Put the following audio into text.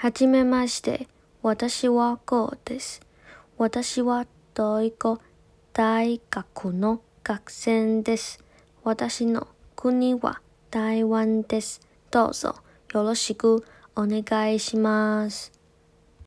はじめまして。私はこうです。私はドイ大学の学生です。私の国は台湾です。どうぞよろしくお願いします。